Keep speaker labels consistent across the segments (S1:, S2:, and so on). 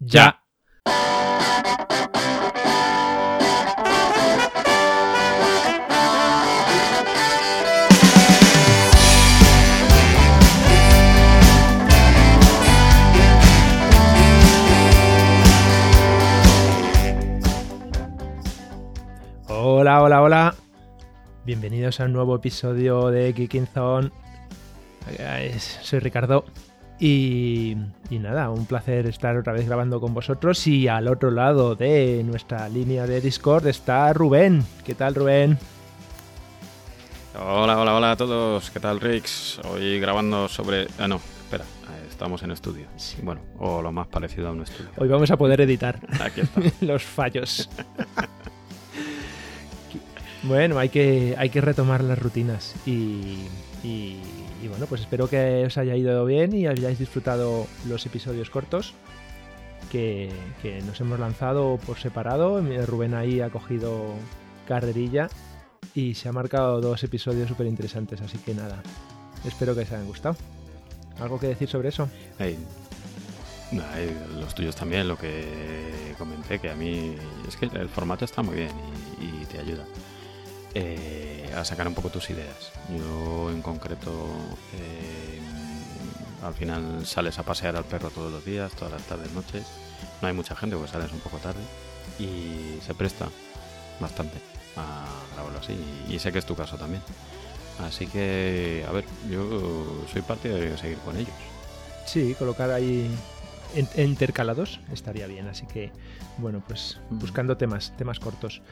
S1: Ya. Hola, hola, hola. Bienvenidos a un nuevo episodio de Zone. Eh, Soy Ricardo. Y, y nada, un placer estar otra vez grabando con vosotros. Y al otro lado de nuestra línea de Discord está Rubén. ¿Qué tal, Rubén?
S2: Hola, hola, hola a todos. ¿Qué tal, Rix? Hoy grabando sobre. Ah, no, espera. eh, Estamos en estudio. Bueno, o lo más parecido a un estudio.
S1: Hoy vamos a poder editar
S2: Aquí está.
S1: los fallos. bueno, hay que, hay que retomar las rutinas. Y, y- y bueno, pues espero que os haya ido bien y hayáis disfrutado los episodios cortos que, que nos hemos lanzado por separado. Rubén ahí ha cogido carrerilla y se ha marcado dos episodios súper interesantes. Así que nada, espero que os hayan gustado. ¿Algo que decir sobre eso?
S2: Los tuyos también, lo que comenté, que a mí es que el formato está muy bien y te ayuda eh, a sacar un poco tus ideas. Yo en concreto, eh, al final sales a pasear al perro todos los días, todas las tardes, noches. No hay mucha gente porque sales un poco tarde y se presta bastante a grabarlo así y sé que es tu caso también. Así que, a ver, yo soy parte de seguir con ellos.
S1: Sí, colocar ahí intercalados estaría bien. Así que, bueno, pues buscando temas, temas cortos.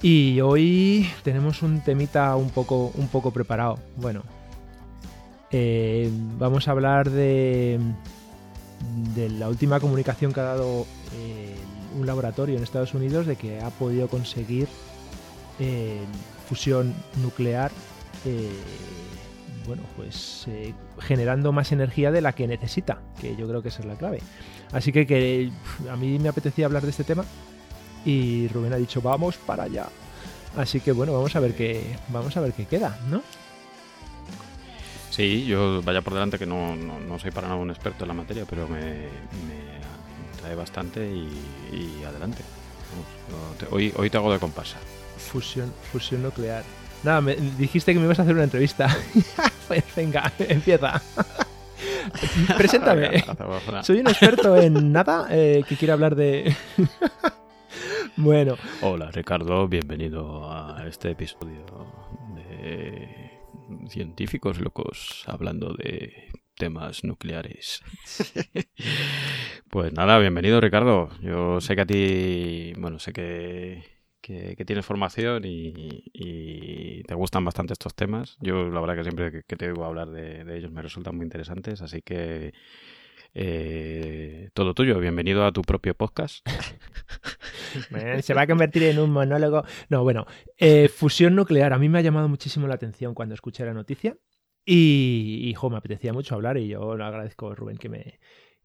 S1: Y hoy tenemos un temita un poco, un poco preparado. Bueno, eh, vamos a hablar de, de la última comunicación que ha dado eh, un laboratorio en Estados Unidos de que ha podido conseguir eh, fusión nuclear. bueno, pues generando más energía de la que necesita, que yo creo que es la clave. Así que, que a mí me apetecía hablar de este tema y Rubén ha dicho vamos para allá. Así que bueno, vamos a ver qué vamos a ver qué queda, ¿no?
S2: Sí, yo vaya por delante que no, no, no soy para nada un experto en la materia, pero me, me trae bastante y, y adelante. Vamos, yo te- hoy, hoy te hago de comparsa.
S1: Fusión fusión nuclear. Nada, me dijiste que me ibas a hacer una entrevista. pues venga, empieza. Preséntame. Soy un experto en nada eh, que quiere hablar de. Bueno,
S2: Hola Ricardo, bienvenido a este episodio de científicos locos hablando de temas nucleares. pues nada, bienvenido Ricardo. Yo sé que a ti, bueno, sé que, que, que tienes formación y, y te gustan bastante estos temas. Yo la verdad que siempre que, que te oigo hablar de, de ellos me resultan muy interesantes, así que eh, todo tuyo. Bienvenido a tu propio podcast.
S1: Se va a convertir en un monólogo. No, bueno, eh, fusión nuclear. A mí me ha llamado muchísimo la atención cuando escuché la noticia. Y, y, jo, me apetecía mucho hablar y yo le agradezco, Rubén, que, me,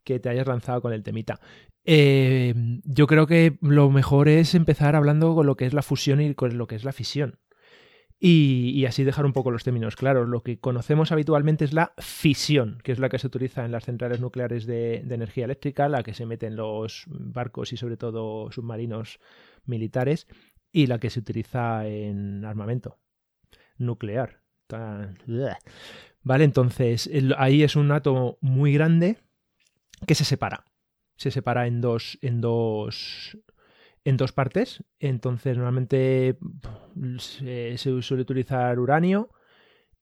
S1: que te hayas lanzado con el temita. Eh, yo creo que lo mejor es empezar hablando con lo que es la fusión y con lo que es la fisión. Y, así dejar un poco los términos claros. Lo que conocemos habitualmente es la fisión, que es la que se utiliza en las centrales nucleares de, energía eléctrica, la que se mete en los barcos y sobre todo submarinos militares, y la que se utiliza en armamento nuclear. Vale, entonces ahí es un átomo muy grande que se separa. Se separa en dos, en dos, en dos partes. Entonces, normalmente se, suele utilizar uranio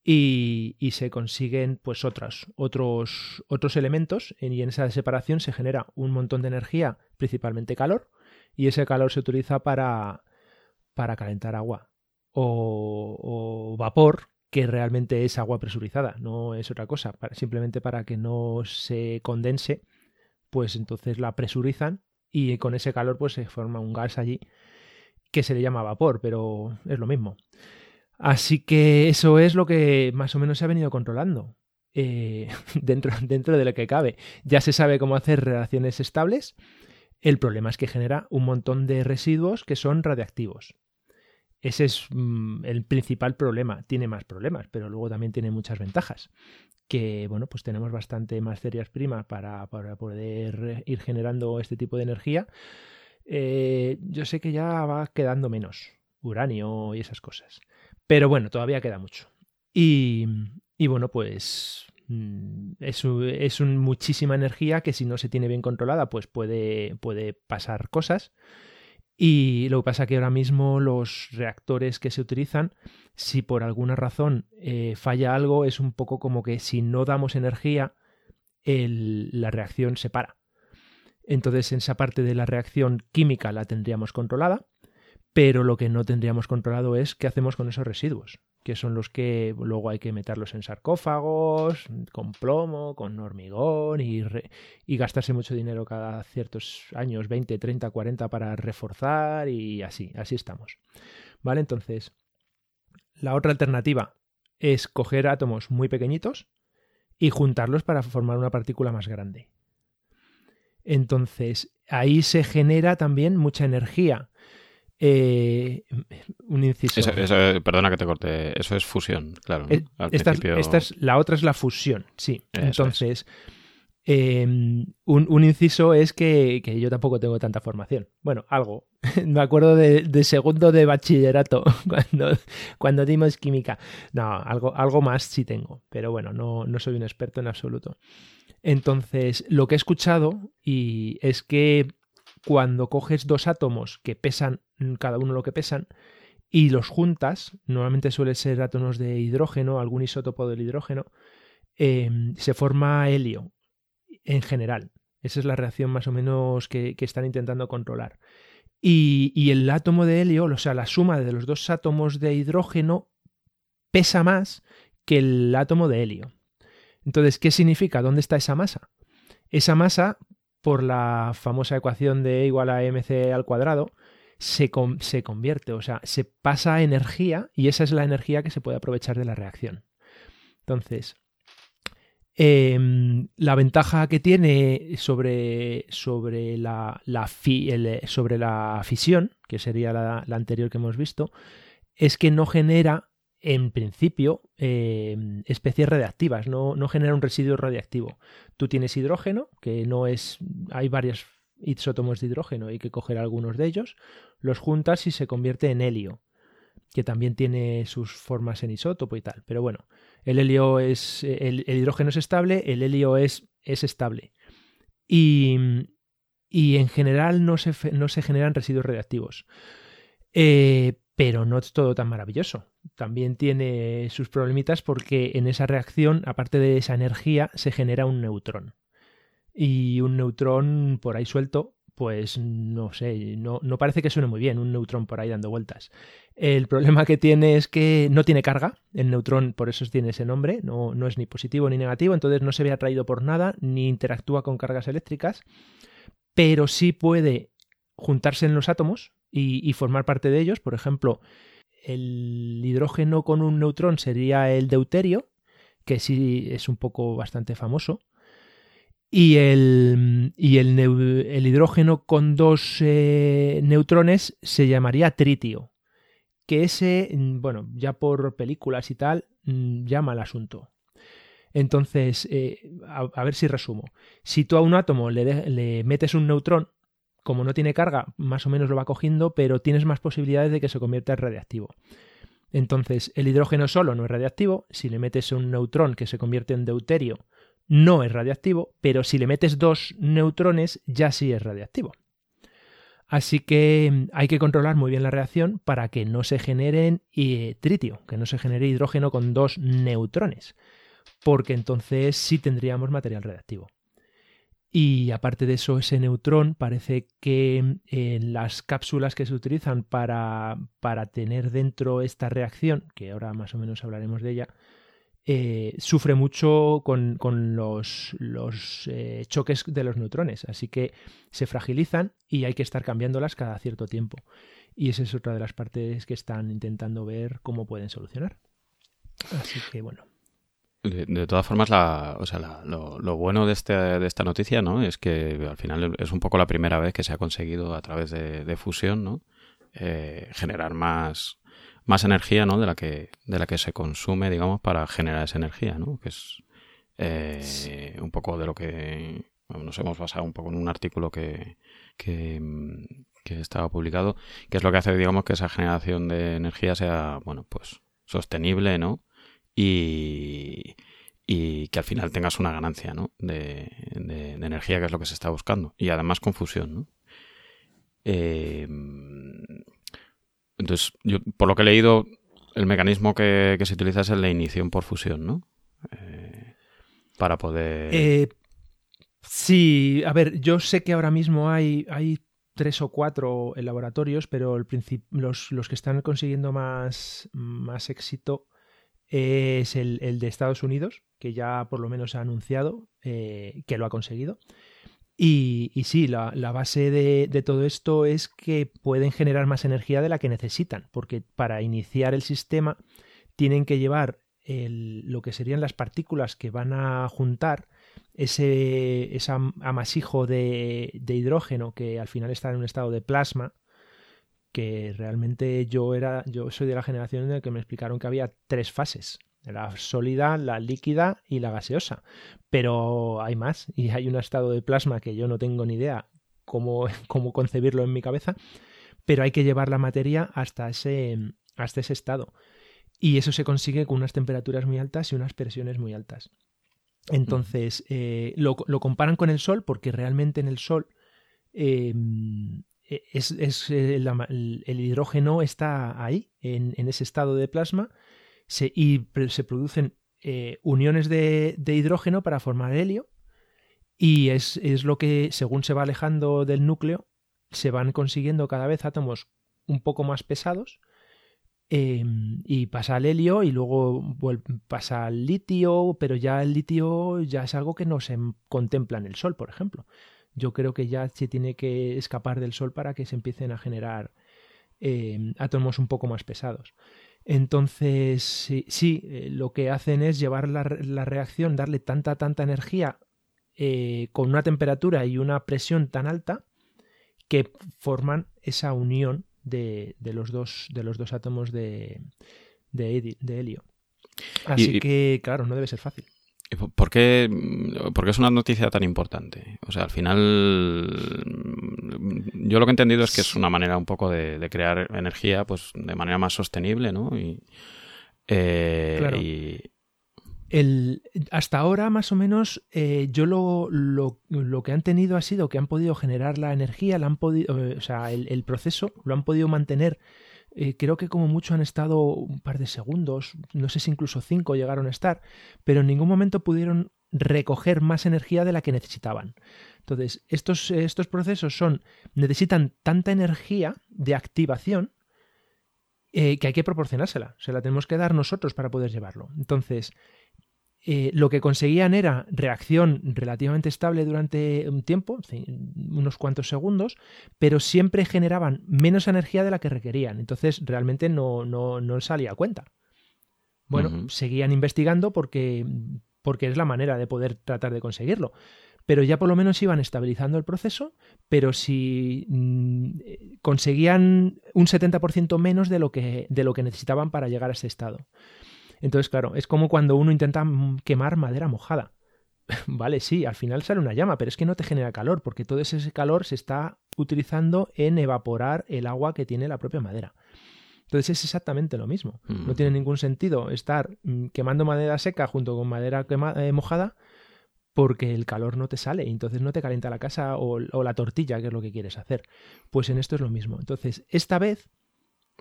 S1: y, se consiguen pues otras, otros, otros elementos. Y en esa separación se genera un montón de energía, principalmente calor, y ese calor se utiliza para, para calentar agua o, o vapor que realmente es agua presurizada, no es otra cosa, simplemente para que no se condense, pues entonces la presurizan y con ese calor pues se forma un gas allí que se le llama vapor, pero es lo mismo. Así que eso es lo que más o menos se ha venido controlando. eh, dentro, dentro de lo que cabe. Ya se sabe cómo hacer relaciones estables. El problema es que genera un montón de residuos que son radiactivos. Ese es mm, el principal problema. Tiene más problemas, pero luego también tiene muchas ventajas. Que bueno, pues tenemos bastante materias primas para, para poder ir generando este tipo de energía. Eh, yo sé que ya va quedando menos uranio y esas cosas. Pero bueno, todavía queda mucho. Y, y bueno, pues mm, es, es un, muchísima energía que si no se tiene bien controlada, pues puede, puede pasar cosas. Y lo que pasa es que ahora mismo los reactores que se utilizan, si por alguna razón eh, falla algo, es un poco como que si no damos energía, el, la reacción se para. Entonces esa parte de la reacción química la tendríamos controlada, pero lo que no tendríamos controlado es qué hacemos con esos residuos, que son los que luego hay que meterlos en sarcófagos, con plomo, con hormigón y, gastarse mucho dinero cada ciertos años, 20, 30, 40 para reforzar y así, así estamos. ¿Vale? Entonces, la otra alternativa es coger átomos muy pequeñitos y juntarlos para formar una partícula más grande. Entonces, ahí se genera también mucha energía. Eh, un inciso.
S2: perdona que te corte, eso es fusión, claro.
S1: esta, es, la otra es la fusión, sí. Entonces, em, un, inciso es que, yo tampoco tengo tanta formación. Bueno, algo. Me acuerdo de, segundo de bachillerato cuando, cuando dimos química. No, algo, algo más sí tengo, pero bueno, no, no soy un experto en absoluto. Entonces, lo que he escuchado y es que cuando coges dos átomos que pesan cada uno lo que pesan y los juntas, normalmente suele ser átomos de hidrógeno, algún isótopo del hidrógeno, em, se forma helio en general. Esa es la reacción más o menos que, están intentando controlar. Y, y, el átomo de helio, o sea, la suma de los dos átomos de hidrógeno, pesa más que el átomo de helio. Entonces, ¿qué significa? ¿Dónde está esa masa? Esa masa, por la famosa ecuación de E igual a mc al cuadrado, se, se convierte, o sea, se pasa a energía y esa es la energía que se puede aprovechar de la reacción. Entonces, em, la ventaja que tiene sobre, sobre, la, sobre la fisión, que sería la, anterior que hemos visto, es que no genera en principio, eh, especies radiactivas, no, no, genera un residuo radiactivo. Tú tienes hidrógeno, que no es. Hay varios isótomos de hidrógeno, hay que coger algunos de ellos, los juntas y se convierte en helio, que también tiene sus formas en isótopo y tal. Pero bueno, el helio es. El, hidrógeno es estable, el helio es, es estable. Y, y en general no se, no se generan residuos radiactivos. Eh, pero no es todo tan maravilloso. También tiene sus problemitas porque en esa reacción, aparte de esa energía, se genera un neutrón. Y un neutrón por ahí suelto, pues no sé, no, no parece que suene muy bien un neutrón por ahí dando vueltas. El problema que tiene es que no tiene carga, el neutrón por eso tiene ese nombre, no, no es ni positivo ni negativo, entonces no se ve atraído por nada, ni interactúa con cargas eléctricas, pero sí puede juntarse en los átomos, y, formar parte de ellos. Por ejemplo, el hidrógeno con un neutrón sería el deuterio, que sí es un poco bastante famoso. Y el, y el, hidrógeno con dos eh, neutrones se llamaría tritio. Que ese, bueno, ya por películas y tal, mm, llama al asunto. Entonces, eh, a, ver si resumo. Si tú a un átomo le metes un neutrón, como no tiene carga, más o menos lo va cogiendo, pero tienes más posibilidades de que se convierta en radiactivo. Entonces, el hidrógeno solo no es radiactivo, si le metes un neutrón que se convierte en deuterio, no es radiactivo, pero si le metes dos neutrones, ya sí es radiactivo. Así que mm, hay que controlar muy bien la reacción para que no se genere eh, tritio, que no se genere hidrógeno con dos neutrones, porque entonces sí tendríamos material radiactivo. Y aparte de eso, ese neutrón parece que en las cápsulas que se utilizan para, para tener dentro esta reacción, que ahora más o menos hablaremos de ella, eh, sufre mucho con, los, los eh, choques de los neutrones. Así que se fragilizan y hay que estar cambiándolas cada cierto tiempo. Y esa es otra de las partes que están intentando ver cómo pueden solucionar. Así que bueno.
S2: De, todas formas, la, o sea, lo, bueno de, este, de esta noticia ¿no? es que al final es un poco la primera vez que se ha conseguido a través de, fusión ¿no? Eh, generar más, más energía ¿no? de, la que, de la que se consume digamos, para generar esa energía, ¿no? que es, Eh, un poco de lo que nos hemos basado un poco en un artículo que, que, estaba publicado, que es lo que hace, digamos, que esa generación de energía sea, bueno, pues sostenible, ¿no? Y, y que al final tengas una ganancia, ¿no? De, de, energía, que es lo que se está buscando. Y además con fusión, ¿no? Eh, entonces, yo, por lo que he leído, el mecanismo que, se utiliza es el de ignición por fusión, ¿no? Eh, para poder...
S1: Eh, sí, a ver, yo sé que ahora mismo hay, hay tres o cuatro laboratorios, pero el los, los, que están consiguiendo más, más éxito es el, el, de Estados Unidos, que ya por lo menos ha anunciado eh, que lo ha conseguido. Y, sí, la, base de, todo esto es que pueden generar más energía de la que necesitan, porque para iniciar el sistema tienen que llevar lo que serían las partículas que van a juntar ese, amasijo de, hidrógeno que al final está en un estado de plasma, que realmente yo era, yo soy de la generación en la que me explicaron que había tres fases la sólida, la líquida y la gaseosa. Pero hay más y hay un estado de plasma que yo no tengo ni idea cómo, cómo concebirlo en mi cabeza, pero hay que llevar la materia hasta ese, hasta ese estado. Y eso se consigue con unas temperaturas muy altas y unas presiones muy altas. Entonces, eh, lo, comparan con el Sol porque realmente en el Sol em, e, es, eh, el, hidrógeno está ahí, en, en, ese estado de plasma, y se producen eh, uniones de, hidrógeno para formar helio y es, lo que, según se va alejando del núcleo, se van consiguiendo cada vez átomos un poco más pesados em, y pasa al helio y luego pasa al litio, pero ya el litio ya es algo que no se contempla en el Sol, por ejemplo. Yo creo que ya se tiene que escapar del Sol para que se empiecen a generar em, átomos un poco más pesados. Entonces, sí, eh, lo que hacen es llevar la, reacción, darle tanta, tanta energía eh, con una temperatura y una presión tan alta que forman esa unión de, los, dos, de los dos átomos de, de, helio. Así que, claro, no debe ser fácil.
S2: ¿Por qué, es una noticia tan importante? O sea, al final, yo lo que he entendido es que es una manera un poco de, crear energía pues de manera más sostenible, ¿no? Y,
S1: eh, claro. El, hasta ahora, más o menos, eh, yo lo, lo, lo, que han tenido ha sido que han podido generar la energía, la han podido, o sea, el, el proceso lo han podido mantener eh, creo que como mucho han estado un par de segundos, no sé si incluso cinco llegaron a estar, pero en ningún momento pudieron recoger más energía de la que necesitaban. Entonces, estos, estos procesos son, necesitan tanta energía de activación eh, que hay que proporcionársela. Se la tenemos que dar nosotros para poder llevarlo. Entonces, eh, lo que conseguían era reacción relativamente estable durante un tiempo, unos cuantos segundos, pero siempre generaban menos energía de la que requerían. Entonces realmente no, no, salía a cuenta. Bueno, seguían investigando porque, porque es la manera de poder tratar de conseguirlo. Pero ya por lo menos iban estabilizando el proceso, pero si mm, conseguían un 70% menos de lo, que, de lo que necesitaban para llegar a ese estado. Entonces, claro, es como cuando uno intenta quemar madera mojada. vale, sí, al final sale una llama, pero es que no te genera calor, porque todo ese calor se está utilizando en evaporar el agua que tiene la propia madera. Entonces es exactamente lo mismo. No tiene ningún sentido estar mm, quemando madera seca junto con madera eh, mojada porque el calor no te sale y entonces no te calienta la casa o, o, la tortilla, que es lo que quieres hacer. Pues en esto es lo mismo. Entonces, esta vez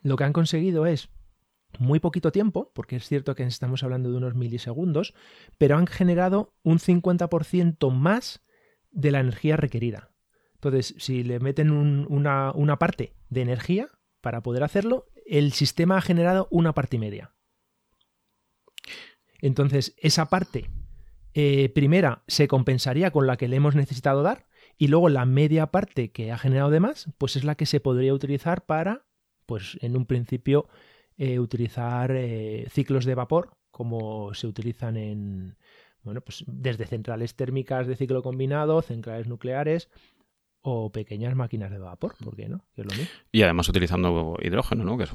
S1: lo que han conseguido es muy poquito tiempo, porque es cierto que estamos hablando de unos milisegundos, pero han generado un 50% más de la energía requerida. Entonces, si le meten una, una, parte de energía para poder hacerlo, el sistema ha generado una parte y media. Entonces, esa parte eh, primera se compensaría con la que le hemos necesitado dar, y luego la media parte que ha generado de más, pues es la que se podría utilizar para, pues en un principio, eh, utilizar eh, ciclos de vapor como se utilizan en, bueno, pues desde centrales térmicas de ciclo combinado, centrales nucleares o pequeñas máquinas de vapor, ¿por qué no?
S2: Y además utilizando hidrógeno, ¿no? Que es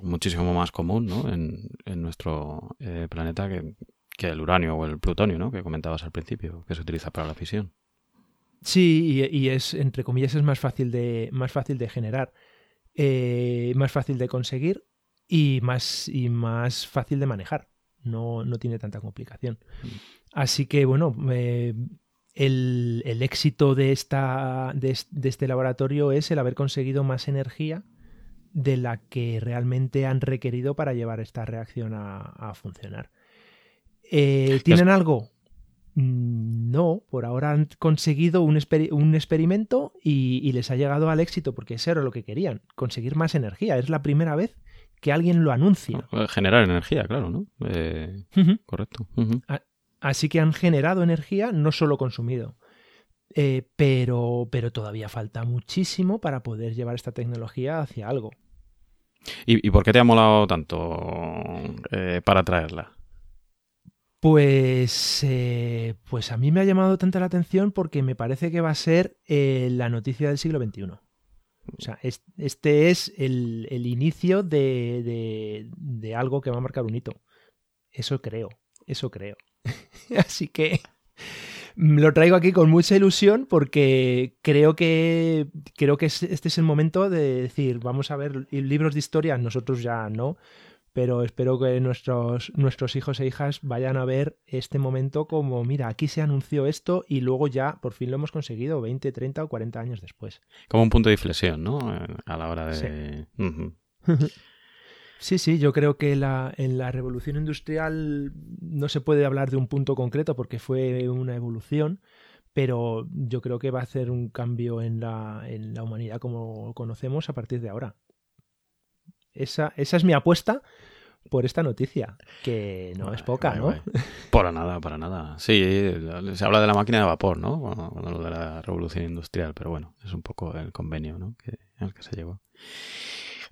S2: muchísimo más común ¿no? en, nuestro eh, planeta que que el uranio o el plutonio, ¿no? Que comentabas al principio, que se utiliza para la fisión.
S1: Sí, y, es, entre comillas, es más fácil de, más fácil de generar, eh, más fácil de conseguir y más, y más fácil de manejar. No, no tiene tanta complicación. Mm. Así que, bueno, eh, el, el, éxito de, esta, de, este laboratorio es el haber conseguido más energía de la que realmente han requerido para llevar esta reacción a, funcionar. Eh, ¿Tienen algo? Mm, no, por ahora han conseguido un, un experimento y, les ha llegado al éxito, porque eso era lo que querían, conseguir más energía. Es la primera vez que alguien lo anuncia.
S2: Ah, generar energía, claro, ¿no? Eh, correcto.
S1: Así que han generado energía, no solo consumido. Eh, pero, pero todavía falta muchísimo para poder llevar esta tecnología hacia algo.
S2: ¿Y, por qué te ha molado tanto eh, para traerla?
S1: Pues, eh, pues a mí me ha llamado tanta la atención porque me parece que va a ser la noticia del siglo XXI. O sea, este es el, inicio de, de, algo que va a marcar un hito. Eso creo, eso creo. Así que lo traigo aquí con mucha ilusión porque creo que creo que este es el momento de decir, vamos a ver libros de historia, nosotros ya no, pero espero que nuestros, nuestros hijos e hijas vayan a ver este momento como, mira, aquí se anunció esto y luego ya por fin lo hemos conseguido 20, 30 o 40 años después.
S2: Como un punto de inflexión, ¿no? A la hora
S1: de... Sí. Sí, yo creo que la, en la revolución industrial no se puede hablar de un punto concreto porque fue una evolución, pero yo creo que va a hacer un cambio en la, en la humanidad como conocemos a partir de ahora. Esa, esa es mi apuesta por esta noticia, que no es poca, ¿no?
S2: Para nada, para nada. Sí, se habla de la máquina de vapor, ¿no? Lo de la revolución industrial, pero bueno, es un poco el convenio, ¿no? Que, al que se llegó.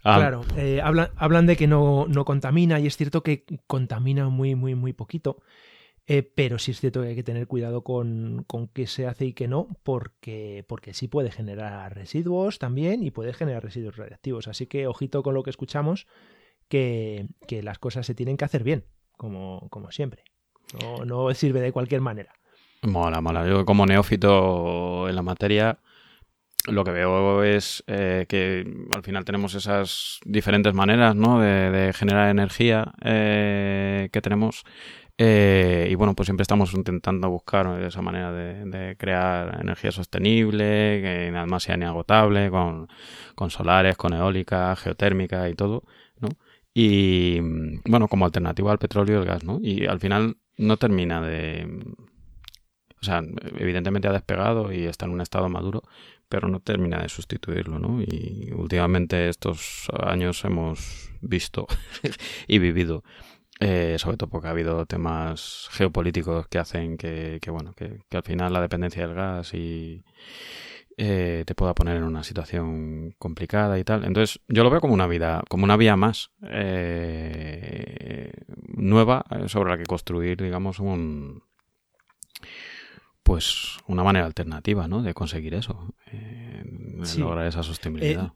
S1: Ah, claro, eh, hablan, hablan de que no, no contamina y es cierto que contamina muy, muy, muy poquito. Eh, pero sí es cierto que hay que tener cuidado con, con qué se hace y qué no, porque, porque sí puede generar residuos también y puede generar residuos radiactivos. Así que ojito con lo que escuchamos, que, que las cosas se tienen que hacer bien, como, como siempre. No, no sirve de cualquier manera.
S2: Mola, mola. Yo como neófito en la materia, lo que veo es eh, que al final tenemos esas diferentes maneras ¿no? de, generar energía eh, que tenemos eh, y bueno, pues siempre estamos intentando buscar esa manera de, crear energía sostenible, que además sea inagotable, con, con solares, con eólica, geotérmica y todo, ¿no? Y bueno, como alternativa al petróleo y el gas, ¿no? Y al final no termina de... O sea, evidentemente ha despegado y está en un estado maduro, pero no termina de sustituirlo, ¿no? Y últimamente estos años hemos visto y vivido eh, sobre todo porque ha habido temas geopolíticos que hacen que, bueno, que, al final la dependencia del gas y eh, te pueda poner en una situación complicada y tal. Entonces, yo lo veo como una vida, como una vía más eh, nueva sobre la que construir, digamos, un pues una manera alternativa, ¿no? De conseguir eso, lograr esa sostenibilidad.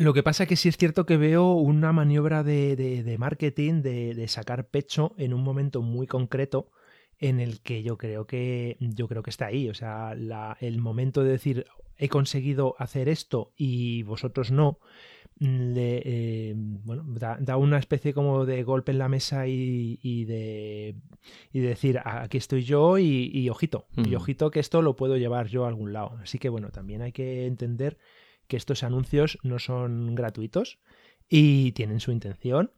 S1: Lo que pasa es que sí es cierto que veo una maniobra de, marketing, de, sacar pecho en un momento muy concreto en el que yo creo que yo creo que está ahí. O sea, el momento de decir he conseguido hacer esto y vosotros no, le, eh, bueno, da, una especie como de golpe en la mesa y, de, y decir aquí estoy yo y, ojito, y ojito que esto lo puedo llevar yo a algún lado. Así que bueno, también hay que entender que estos anuncios no son gratuitos y tienen su intención.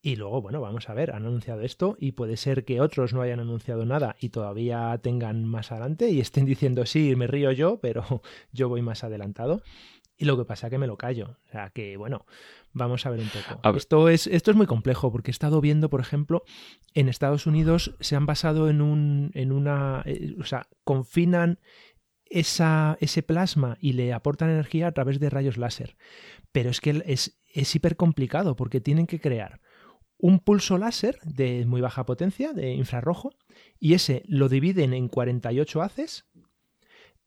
S1: Y luego, bueno, vamos a ver, han anunciado esto y puede ser que otros no hayan anunciado nada y todavía tengan más adelante y estén diciendo, sí, me río yo, pero yo voy más adelantado. Y lo que pasa es que me lo callo. O sea que, bueno, vamos a ver un poco. Esto, es, esto es muy complejo porque he estado viendo, por ejemplo, en Estados Unidos se han basado en, un, en una... Eh, o sea, confinan ese plasma y le aportan energía a través de rayos láser. Pero es que es, es hiper complicado porque tienen que crear un pulso láser de muy baja potencia, de infrarrojo, y ese lo dividen en 48 haces,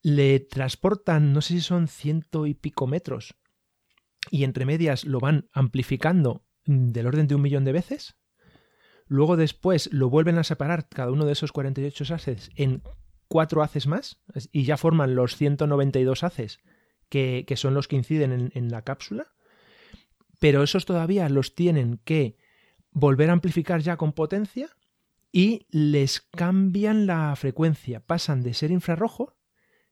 S1: le transportan, no sé si son ciento y pico metros, y entre medias lo van amplificando del orden de un millón de veces, luego después lo vuelven a separar cada uno de esos 48 haces en cuatro haces más y ya forman los 192 haces que, son los que inciden en, la cápsula, pero esos todavía los tienen que volver a amplificar ya con potencia y les cambian la frecuencia, pasan de ser infrarrojo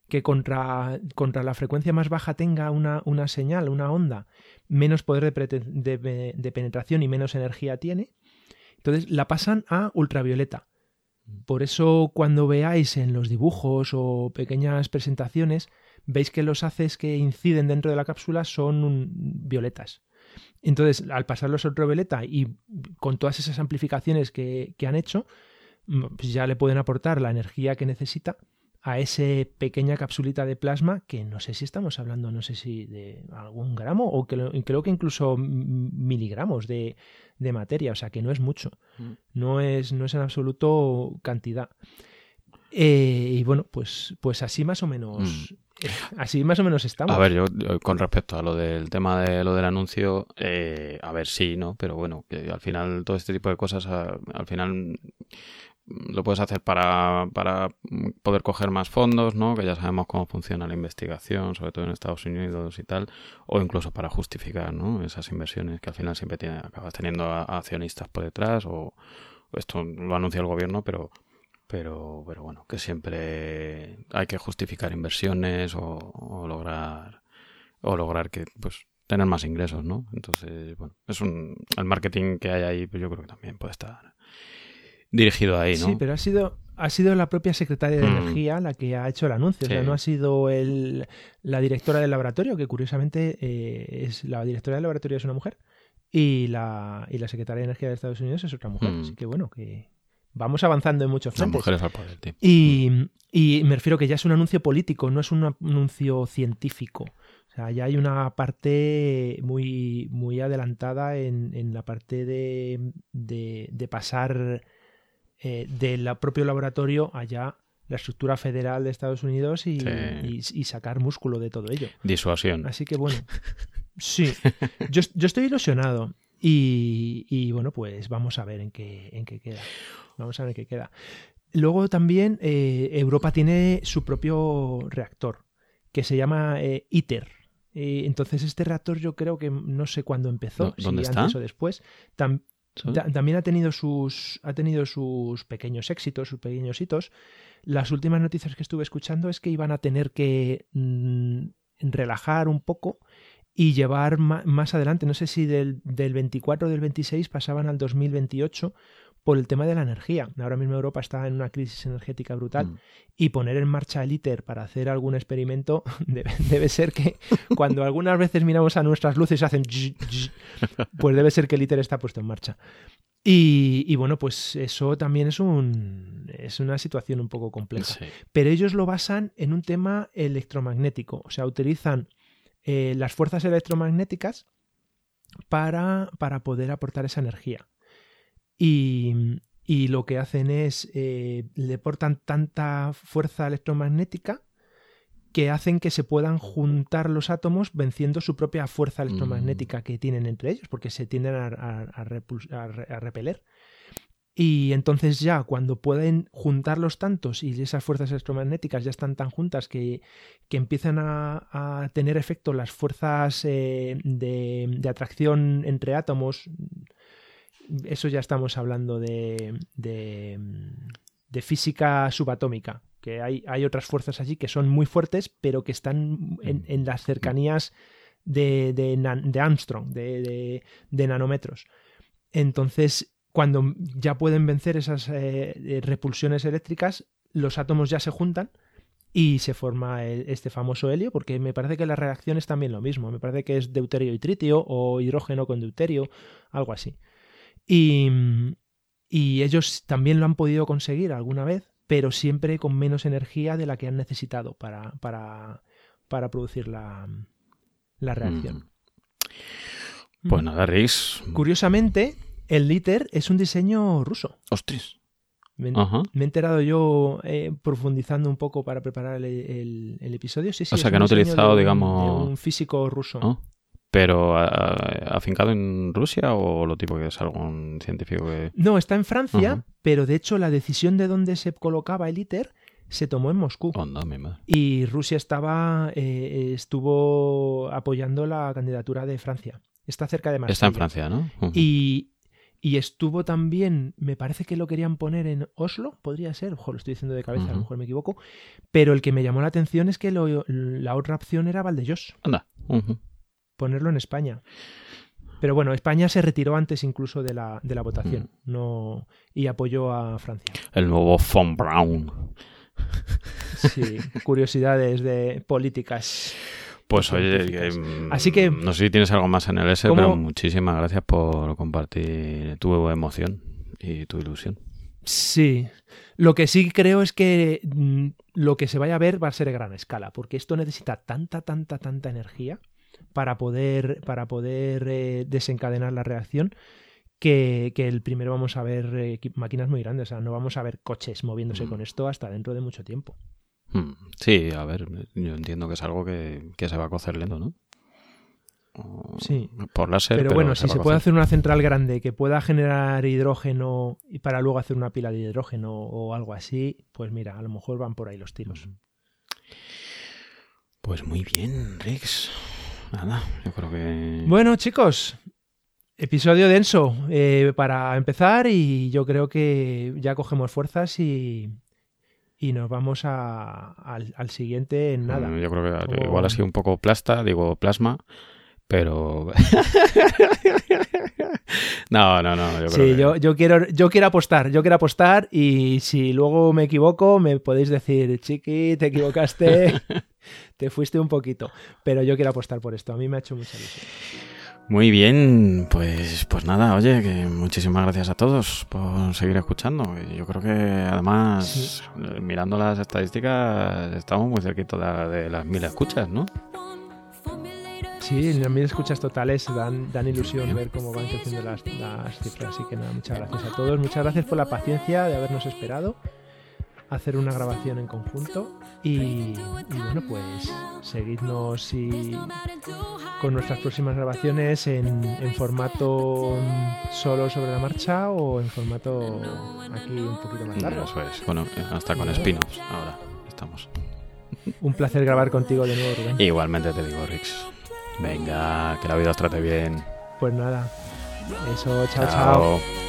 S1: que contra, contra la frecuencia más baja tenga una, una señal, una onda, menos poder de, de, penetración y menos energía tiene. Entonces la pasan a ultravioleta. Por eso cuando veáis en los dibujos o pequeñas presentaciones, veis que los haces que inciden dentro de la cápsula son violetas. Entonces, al pasarlos a ultravioleta y con todas esas amplificaciones que, que han hecho, pues ya le pueden aportar la energía que necesita a esa pequeña capsulita de plasma que no sé si estamos hablando, no sé si de algún gramo o que creo que incluso miligramos de, de materia, o sea que no es mucho, mm. no es, no es en absoluto cantidad. Eh, y bueno, pues, pues así más o menos. Mm. Así más o menos estamos.
S2: A ver, yo con respecto a lo del tema de lo del anuncio, eh, a ver, sí, ¿no? Pero bueno, que al final todo este tipo de cosas, al final lo puedes hacer para, para poder coger más fondos, ¿no? Que ya sabemos cómo funciona la investigación, sobre todo en Estados Unidos y tal, o incluso para justificar, ¿no? Esas inversiones que al final siempre tiene, acabas teniendo accionistas por detrás, o esto lo anuncia el gobierno, pero pero, pero bueno, que siempre hay que justificar inversiones o, lograr o lograr que pues tener más ingresos, ¿no? Entonces, bueno, es un el marketing que hay ahí, pues yo creo que también puede estar dirigido ahí, ¿no?
S1: Sí, pero ha sido, ha sido la propia secretaria de mm. Energía la que ha hecho el anuncio. O sea, no ha sido el, la directora del laboratorio, que curiosamente eh, es la directora del laboratorio es una mujer, y la, y la secretaria de Energía de Estados Unidos es otra mujer. Mm. Así que bueno, que vamos avanzando en muchos frentes.
S2: mujeres al poder, tío.
S1: Y, y me refiero que ya es un anuncio político, no es un anuncio científico. O sea, ya hay una parte muy, muy adelantada en, en la parte de, de, de pasar eh, del propio laboratorio allá la estructura federal de Estados Unidos y, y, sacar músculo de todo ello.
S2: Disuasión.
S1: Así que bueno, sí, yo, yo estoy ilusionado y, y, bueno, pues vamos a ver en qué, en qué queda. Vamos a ver en qué queda. Luego también eh, Europa tiene su propio reactor que se llama eh, ITER. entonces este reactor yo creo que no sé cuándo empezó, si antes o después también ha tenido sus ha tenido sus pequeños éxitos, sus pequeños hitos. Las últimas noticias que estuve escuchando es que iban a tener que mm, relajar un poco y llevar más adelante, no sé si del, del 24 o del 26 pasaban al 2028 por el tema de la energía. Ahora mismo Europa está en una crisis energética brutal mm. y poner en marcha el ITER para hacer algún experimento debe, ser que cuando algunas veces miramos a nuestras luces y hacen pues debe ser que el ITER está puesto en marcha. Y, bueno, pues eso también es, un, es una situación un poco compleja. Pero ellos lo basan en un tema electromagnético, o sea, utilizan eh, las fuerzas electromagnéticas para, para poder aportar esa energía. Y, y lo que hacen es, eh, le portan tanta fuerza electromagnética que hacen que se puedan juntar los átomos venciendo su propia fuerza electromagnética mm. que tienen entre ellos, porque se tienden a, a, repeler. Y entonces ya cuando pueden juntar los tantos y esas fuerzas electromagnéticas ya están tan juntas que, que empiezan a, a, tener efecto las fuerzas eh, de, de, atracción entre átomos, eso ya estamos hablando de, de, física subatómica, que hay, hay, otras fuerzas allí que son muy fuertes, pero que están en, en las cercanías de, de, Armstrong, de, nanómetros. Entonces, cuando ya pueden vencer esas eh, eh, repulsiones eléctricas, los átomos ya se juntan y se forma este famoso helio, porque me parece que la reacción es también lo mismo, me parece que es deuterio y tritio o hidrógeno con deuterio, algo así. Y, y ellos también lo han podido conseguir alguna vez, pero siempre con menos energía de la que han necesitado para, para, para producir la, la reacción.
S2: Mm. Pues nada, Riz.
S1: Curiosamente, el liter es un diseño ruso.
S2: Ostras.
S1: Me, he enterado yo eh, profundizando un poco para preparar el, el, episodio. Sí, sí,
S2: o sea, que han utilizado, digamos.
S1: un físico ruso.
S2: Ah pero afincado en Rusia o lo tipo que es algún científico que...
S1: No, está en Francia, pero de hecho la decisión de dónde se colocaba el ITER se tomó en Moscú. y Rusia estaba eh, estuvo apoyando la candidatura de Francia. Está cerca de Marsella.
S2: Está en Francia, ¿no?
S1: Y y estuvo también, me parece que lo querían poner en Oslo, podría ser, ojo, lo estoy diciendo de cabeza, a lo mejor me equivoco, pero el que me llamó la atención es que la otra opción era Valdellos.
S2: Anda.
S1: Ponerlo en España. Pero bueno, España se retiró antes incluso de la, de la votación no y apoyó a Francia.
S2: El nuevo Von Braun.
S1: Sí, curiosidades de políticas.
S2: Pues oye, mm, Así que, no sé si tienes algo más en el S, pero muchísimas gracias por compartir tu emoción y tu ilusión.
S1: Sí, lo que sí creo es que mm, lo que se vaya a ver va a ser a gran escala, porque esto necesita tanta, tanta, tanta energía para poder, para poder eh, desencadenar la reacción que, el primero vamos a ver eh, máquinas muy grandes, o sea, no vamos a ver coches moviéndose mm. con esto hasta dentro de mucho tiempo.
S2: Hmm. Sí, a ver, yo entiendo que es algo que, se va a cocer lento, ¿no?
S1: Sí.
S2: Por láser.
S1: Pero, bueno, si se puede hacer una central grande que pueda generar hidrógeno y para luego hacer una pila de hidrógeno o algo así, pues mira, a lo mejor van por ahí los tiros.
S2: Pues muy bien, Rix. Nada, yo creo que.
S1: Bueno, chicos, episodio denso eh, para empezar y yo creo que ya cogemos fuerzas y, y nos vamos a, al, siguiente en nada.
S2: Yo creo que igual ha sido un poco plasta, digo plasma, pero... no, no, no. Yo
S1: sí, yo, yo, quiero, yo quiero apostar, yo quiero apostar y si luego me equivoco me podéis decir, chiqui, te equivocaste, te fuiste un poquito, pero yo quiero apostar por esto, a mí me ha hecho mucha ilusión.
S2: Muy bien, pues, pues nada, oye, que muchísimas gracias a todos por seguir escuchando. Yo creo que además, mirando las estadísticas, estamos muy cerquita de, las mil escuchas, ¿no?
S1: Sí, mil escuchas totales dan, dan ilusión ver cómo van creciendo las, las cifras. Así que nada, muchas gracias a todos. Muchas gracias por la paciencia de habernos esperado hacer una grabación en conjunto y, bueno pues seguidnos y con nuestras próximas grabaciones en, formato solo sobre la marcha o en formato aquí un poquito más largo.
S2: Eso es, bueno, hasta con espinos ahora estamos.
S1: Un placer grabar contigo de nuevo, Rubén.
S2: Igualmente te digo, Rix. Venga, que la vida os trate bien.
S1: Pues nada, eso, chao. chao.